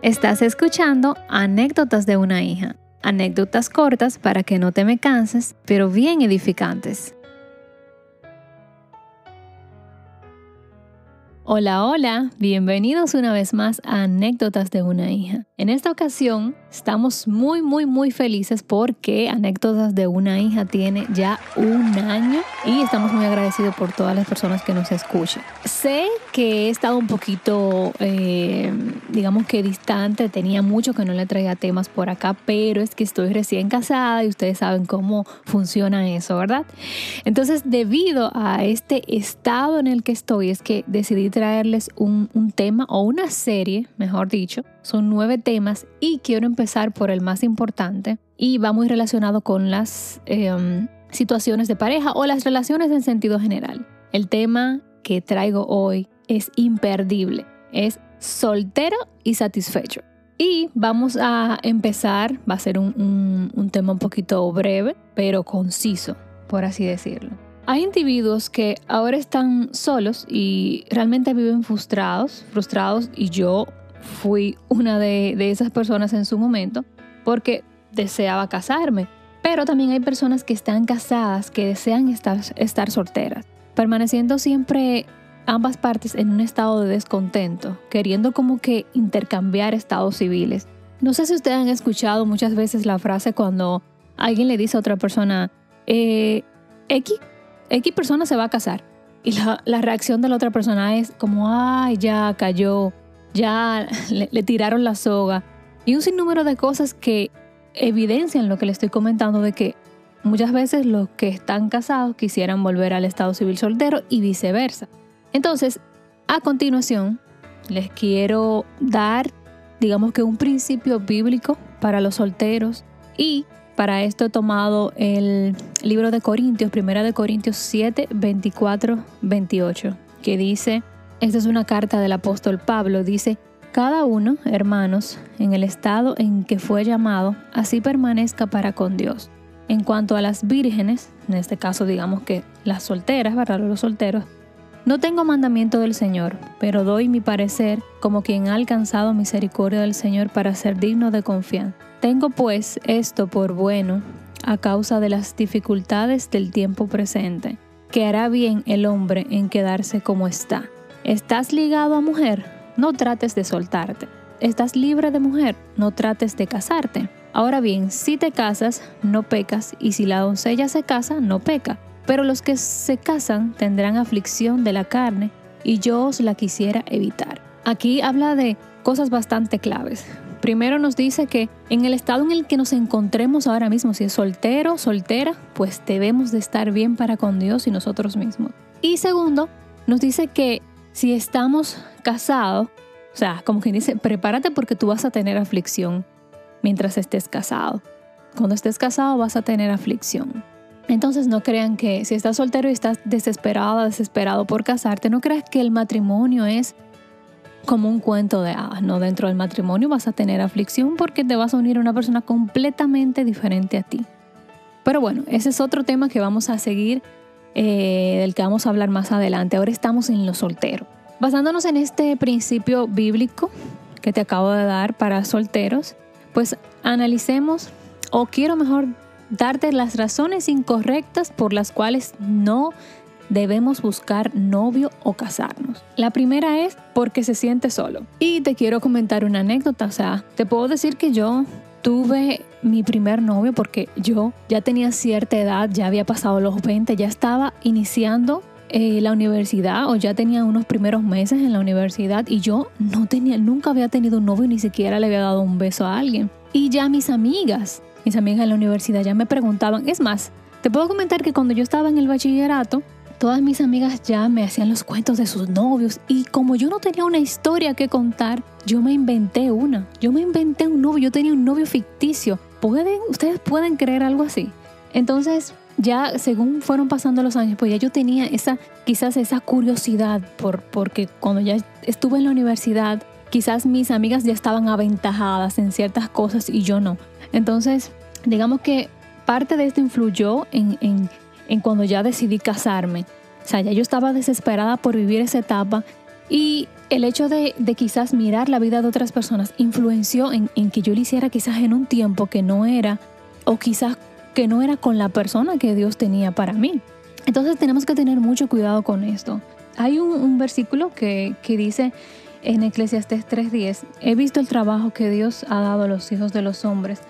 Estás escuchando Anécdotas de una hija. Anécdotas cortas para que no te me canses, pero bien edificantes. Hola, hola, bienvenidos una vez más a Anécdotas de una hija. En esta ocasión estamos muy, muy, muy felices porque Anécdotas de una hija tiene ya un año y estamos muy agradecidos por todas las personas que nos escuchan. Sé que he estado un poquito, eh, digamos que distante, tenía mucho que no le traía temas por acá, pero es que estoy recién casada y ustedes saben cómo funciona eso, ¿verdad? Entonces, debido a este estado en el que estoy, es que decidí traerles un, un tema o una serie, mejor dicho. Son nueve temas y quiero empezar por el más importante y va muy relacionado con las em, situaciones de pareja o las relaciones en sentido general. El tema que traigo hoy es imperdible, es soltero y satisfecho. Y vamos a empezar, va a ser un, un tema un poquito breve, pero conciso, por así decirlo. Hay individuos que ahora están solos y realmente viven frustrados, frustrados y yo fui una de, esas personas en su momento porque deseaba casarme. Pero también hay personas que están casadas que desean estar, estar solteras, permaneciendo siempre ambas partes en un estado de descontento, queriendo como que intercambiar estados civiles. No sé si ustedes han escuchado muchas veces la frase cuando alguien le dice a otra persona, eh, X X persona se va a casar. Y la, reacción de la otra persona es como, ay, ya cayó, ya le, tiraron la soga. Y un sinnúmero de cosas que evidencian lo que le estoy comentando de que muchas veces los que están casados quisieran volver al estado civil soltero y viceversa. Entonces, a continuación, les quiero dar, digamos que un principio bíblico para los solteros y para esto he tomado el libro de Corintios, primera de Corintios 7, 24, 28, que dice, esta es una carta del apóstol Pablo, dice, cada uno, hermanos, en el estado en que fue llamado, así permanezca para con Dios. En cuanto a las vírgenes, en este caso digamos que las solteras, ¿verdad? Los solteros, no tengo mandamiento del Señor, pero doy mi parecer como quien ha alcanzado misericordia del Señor para ser digno de confianza. Tengo pues esto por bueno a causa de las dificultades del tiempo presente, que hará bien el hombre en quedarse como está. ¿Estás ligado a mujer? No trates de soltarte. ¿Estás libre de mujer? No trates de casarte. Ahora bien, si te casas, no pecas, y si la doncella se casa, no peca. Pero los que se casan tendrán aflicción de la carne, y yo os la quisiera evitar. Aquí habla de cosas bastante claves. Primero nos dice que en el estado en el que nos encontremos ahora mismo, si es soltero, soltera, pues debemos de estar bien para con Dios y nosotros mismos. Y segundo, nos dice que si estamos casados, o sea, como quien dice, prepárate porque tú vas a tener aflicción mientras estés casado. Cuando estés casado vas a tener aflicción. Entonces no crean que si estás soltero y estás desesperado, desesperado por casarte, no creas que el matrimonio es como un cuento de hadas, ¿no? Dentro del matrimonio vas a tener aflicción porque te vas a unir a una persona completamente diferente a ti. Pero bueno, ese es otro tema que vamos a seguir, eh, del que vamos a hablar más adelante. Ahora estamos en lo soltero. Basándonos en este principio bíblico que te acabo de dar para solteros, pues analicemos, o quiero mejor darte las razones incorrectas por las cuales no debemos buscar novio o casarnos. La primera es porque se siente solo. Y te quiero comentar una anécdota, o sea, te puedo decir que yo tuve mi primer novio porque yo ya tenía cierta edad, ya había pasado los 20, ya estaba iniciando eh, la universidad o ya tenía unos primeros meses en la universidad y yo no tenía, nunca había tenido un novio ni siquiera le había dado un beso a alguien. Y ya mis amigas, mis amigas en la universidad ya me preguntaban, es más, te puedo comentar que cuando yo estaba en el bachillerato, Todas mis amigas ya me hacían los cuentos de sus novios y como yo no tenía una historia que contar, yo me inventé una. Yo me inventé un novio, yo tenía un novio ficticio. ¿Pueden, ustedes pueden creer algo así? Entonces, ya según fueron pasando los años, pues ya yo tenía esa, quizás esa curiosidad por, porque cuando ya estuve en la universidad, quizás mis amigas ya estaban aventajadas en ciertas cosas y yo no. Entonces, digamos que parte de esto influyó en, en cuando ya decidí casarme. O sea, ya yo estaba desesperada por vivir esa etapa Y el hecho de, quizás mirar la vida de otras personas influenció en, en que yo lo hiciera quizás en un tiempo que no era, o quizás que no era con la persona que Dios tenía para mí. Entonces tenemos que tener mucho cuidado con esto. Hay un, versículo que, que dice en Eclesiastes 3:10, he visto el trabajo que Dios ha dado a los hijos de los hombres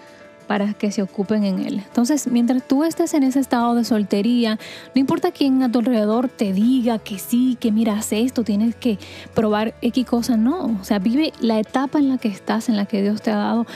para que se ocupen en él. Entonces, mientras tú estés en ese estado de soltería, no importa quién a tu alrededor te diga que sí, que miras esto, tienes que probar X cosa, no. O sea, vive la etapa en la que estás, en la que Dios te ha dado,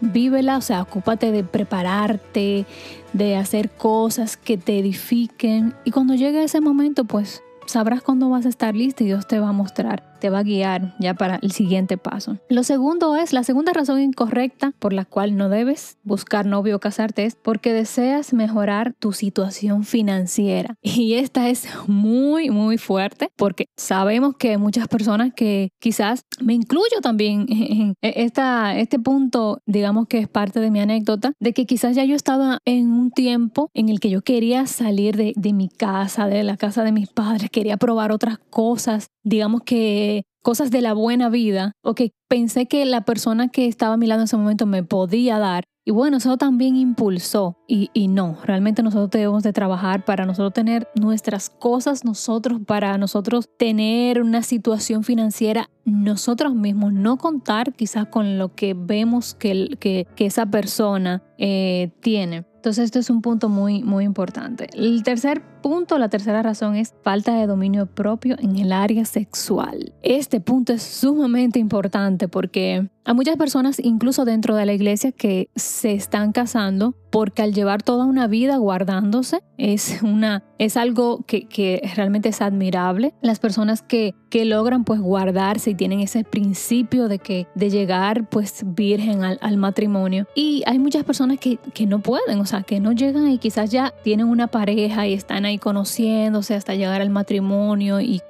vívela, o sea, ocúpate de prepararte, de hacer cosas que te edifiquen. Y cuando llegue ese momento, pues sabrás cuándo vas a estar listo y Dios te va a mostrar te va a guiar ya para el siguiente paso. Lo segundo es, la segunda razón incorrecta por la cual no debes buscar novio o casarte es porque deseas mejorar tu situación financiera. Y esta es muy, muy fuerte porque sabemos que muchas personas que quizás me incluyo también en esta, este punto, digamos que es parte de mi anécdota, de que quizás ya yo estaba en un tiempo en el que yo quería salir de, de mi casa, de la casa de mis padres, quería probar otras cosas, digamos que cosas de la buena vida o que pensé que la persona que estaba a mi lado en ese momento me podía dar. Y bueno, eso también impulsó. Y, y, no, realmente nosotros debemos de trabajar para nosotros tener nuestras cosas, nosotros, para nosotros tener una situación financiera nosotros mismos, no contar quizás con lo que vemos que, que, que esa persona eh, tiene. Entonces, esto es un punto muy, muy importante. El tercer punto, la tercera razón es falta de dominio propio en el área sexual. Este punto es sumamente importante porque hay muchas personas, incluso dentro de la iglesia, que se están casando porque al llevar toda una vida guardándose es, una, es algo que, que realmente es admirable. Las personas que, que logran pues guardarse y tienen ese principio de, que, de llegar pues virgen al, al matrimonio. Y hay muchas personas que, que no pueden, o sea, que no llegan y quizás ya tienen una pareja y están ahí conociéndose hasta llegar al matrimonio y,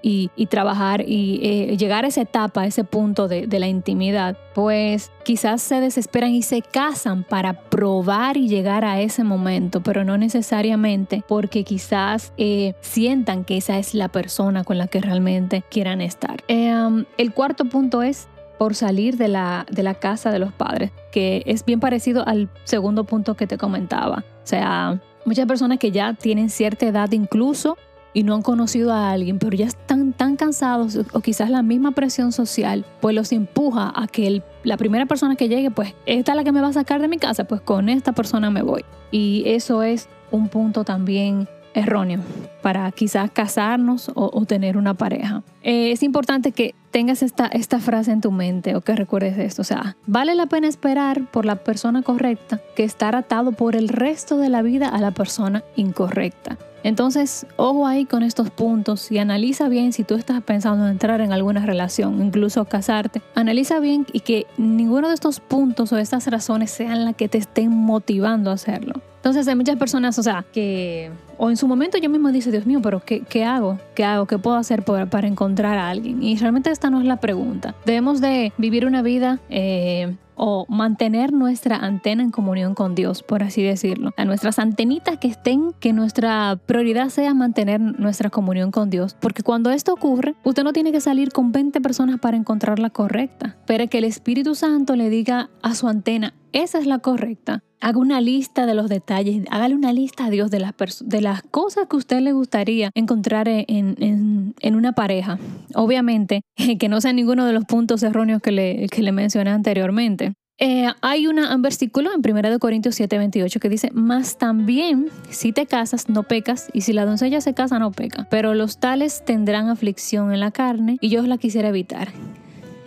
trabajar y eh, llegar a esa etapa, a ese punto de, la intimidad, pues quizás se desesperan y se casan para probar y llegar a ese momento, pero no necesariamente porque quizás eh, sientan que esa es la persona con la que realmente quieran estar. Um, el cuarto punto es por salir de la, de la casa de los padres, que es bien parecido al segundo punto que te comentaba. O sea, muchas personas que ya tienen cierta edad incluso y no han conocido a alguien, pero ya están tan cansados o quizás la misma presión social, pues los empuja a que la primera persona que llegue, pues esta es la que me va a sacar de mi casa, pues con esta persona me voy. Y eso es un punto también erróneo para quizás casarnos o, tener una pareja. Eh, es importante que tengas esta, esta frase en tu mente o que recuerdes esto. O sea, vale la pena esperar por la persona correcta que estar atado por el resto de la vida a la persona incorrecta. Entonces, ojo ahí con estos puntos y analiza bien si tú estás pensando en entrar en alguna relación, incluso casarte. Analiza bien y que ninguno de estos puntos o estas razones sean las que te estén motivando a hacerlo. Entonces hay muchas personas, o sea, que o en su momento yo mismo dice, Dios mío, pero ¿qué, qué hago? ¿Qué hago? ¿Qué puedo hacer para, para, encontrar a alguien? Y realmente esta no es la pregunta. Debemos de vivir una vida eh, o mantener nuestra antena en comunión con Dios, por así decirlo. A nuestras antenitas que estén, que nuestra prioridad sea mantener nuestra comunión con Dios. Porque cuando esto ocurre, usted no tiene que salir con 20 personas para encontrar la correcta, pero que el Espíritu Santo le diga a su antena, esa es la correcta. Haga una lista de los detalles, hágale una lista a Dios de las, de las cosas que usted le gustaría encontrar en, en, una pareja. Obviamente, que no sea ninguno de los puntos erróneos que le, que le mencioné anteriormente. Eh, hay un versículo en 1 Corintios 7, 28 que dice, más también si te casas no pecas y si la doncella se casa no peca, pero los tales tendrán aflicción en la carne y yo la quisiera evitar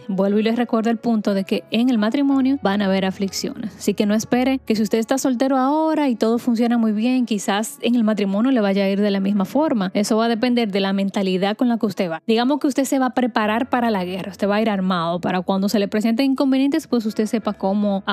vuelvo y les recuerdo el punto de que en el matrimonio van a haber aflicciones. Así que no espere que si usted está soltero ahora y todo funciona muy bien, quizás en el matrimonio le vaya a ir de la misma forma. Eso va a depender de la mentalidad con la que usted va. Digamos que usted se va a preparar para la guerra, usted va a ir armado para cuando se le presenten inconvenientes, pues usted sepa cómo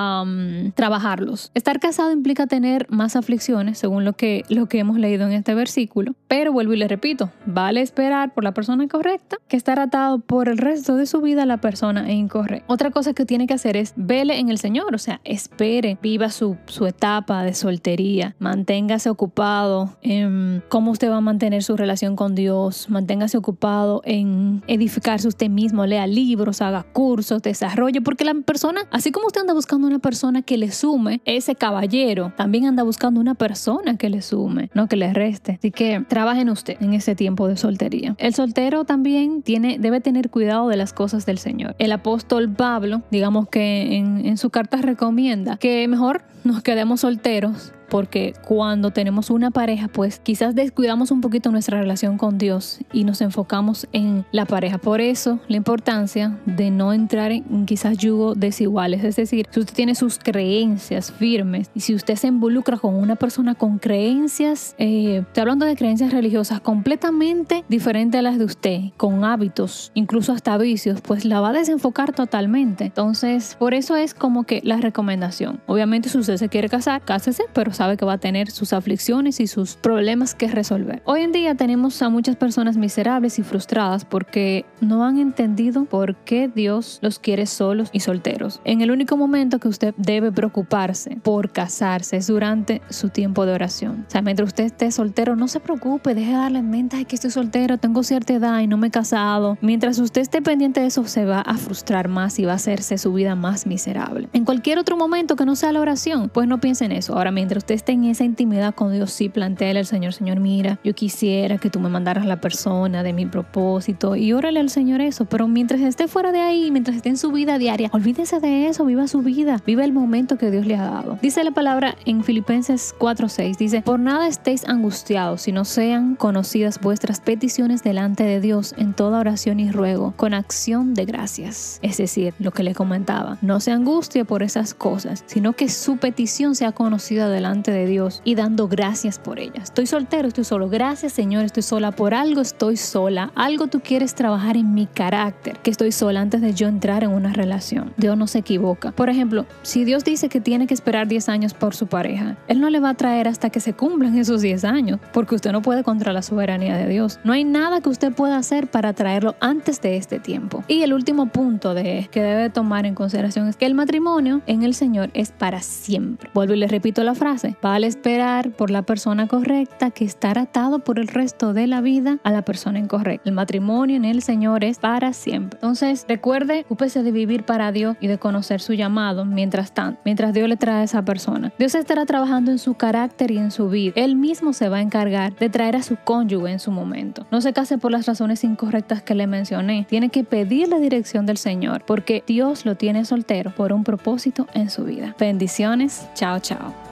trabajarlos. Estar casado implica tener más aflicciones, según lo que, lo que hemos leído en este versículo, pero vuelvo y le repito, vale esperar por la persona correcta que estar atado por el resto de su vida a la persona persona incorrecta. Otra cosa que tiene que hacer es vele en el Señor, o sea, espere, viva su, su etapa de soltería, manténgase ocupado en cómo usted va a mantener su relación con Dios, manténgase ocupado en edificarse usted mismo, lea libros, haga cursos, desarrolle, porque la persona, así como usted anda buscando una persona que le sume, ese caballero también anda buscando una persona que le sume, no que le reste. Así que trabajen usted en ese tiempo de soltería. El soltero también tiene, debe tener cuidado de las cosas del Señor. El apóstol Pablo, digamos que en, en su carta recomienda que mejor nos quedemos solteros porque cuando tenemos una pareja, pues quizás descuidamos un poquito nuestra relación con Dios y nos enfocamos en la pareja. Por eso la importancia de no entrar en quizás yugo desiguales. Es decir, si usted tiene sus creencias firmes y si usted se involucra con una persona con creencias, eh, estoy hablando de creencias religiosas completamente diferentes a las de usted, con hábitos, incluso hasta vicios, pues la va a desenfocar totalmente. Entonces, por eso es como que la recomendación. Obviamente, si usted se quiere casar, cásese, pero sabe que va a tener sus aflicciones y sus problemas que resolver. Hoy en día tenemos a muchas personas miserables y frustradas porque no han entendido por qué Dios los quiere solos y solteros. En el único momento que usted debe preocuparse por casarse es durante su tiempo de oración. O sea, mientras usted esté soltero, no se preocupe, deje de darle en mente Ay, que estoy soltero, tengo cierta edad y no me he casado. Mientras usted esté pendiente de eso, se va a frustrar más y va a hacerse su vida más miserable. En cualquier otro momento que no sea la oración, pues no piense en eso. Ahora, mientras usted esté en esa intimidad con Dios, sí, planteale al Señor, Señor, mira, yo quisiera que tú me mandaras la persona de mi propósito y órale al Señor eso, pero mientras esté fuera de ahí, mientras esté en su vida diaria, olvídese de eso, viva su vida, viva el momento que Dios le ha dado. Dice la palabra en Filipenses 4:6, dice, por nada estéis angustiados, si no sean conocidas vuestras peticiones delante de Dios en toda oración y ruego, con acción de gracias. Es decir, lo que le comentaba, no se angustie por esas cosas, sino que su petición sea conocida delante de Dios y dando gracias por ella. Estoy soltero, estoy solo. Gracias Señor, estoy sola. Por algo estoy sola. Algo tú quieres trabajar en mi carácter, que estoy sola antes de yo entrar en una relación. Dios no se equivoca. Por ejemplo, si Dios dice que tiene que esperar 10 años por su pareja, Él no le va a traer hasta que se cumplan esos 10 años, porque usted no puede contra la soberanía de Dios. No hay nada que usted pueda hacer para traerlo antes de este tiempo. Y el último punto que debe tomar en consideración es que el matrimonio en el Señor es para siempre. Vuelvo y le repito la frase. Vale esperar por la persona correcta que estar atado por el resto de la vida a la persona incorrecta. El matrimonio en el Señor es para siempre. Entonces, recuerde, ocúpese de vivir para Dios y de conocer su llamado mientras tanto, mientras Dios le trae a esa persona. Dios estará trabajando en su carácter y en su vida. Él mismo se va a encargar de traer a su cónyuge en su momento. No se case por las razones incorrectas que le mencioné. Tiene que pedir la dirección del Señor porque Dios lo tiene soltero por un propósito en su vida. Bendiciones. Chao, chao.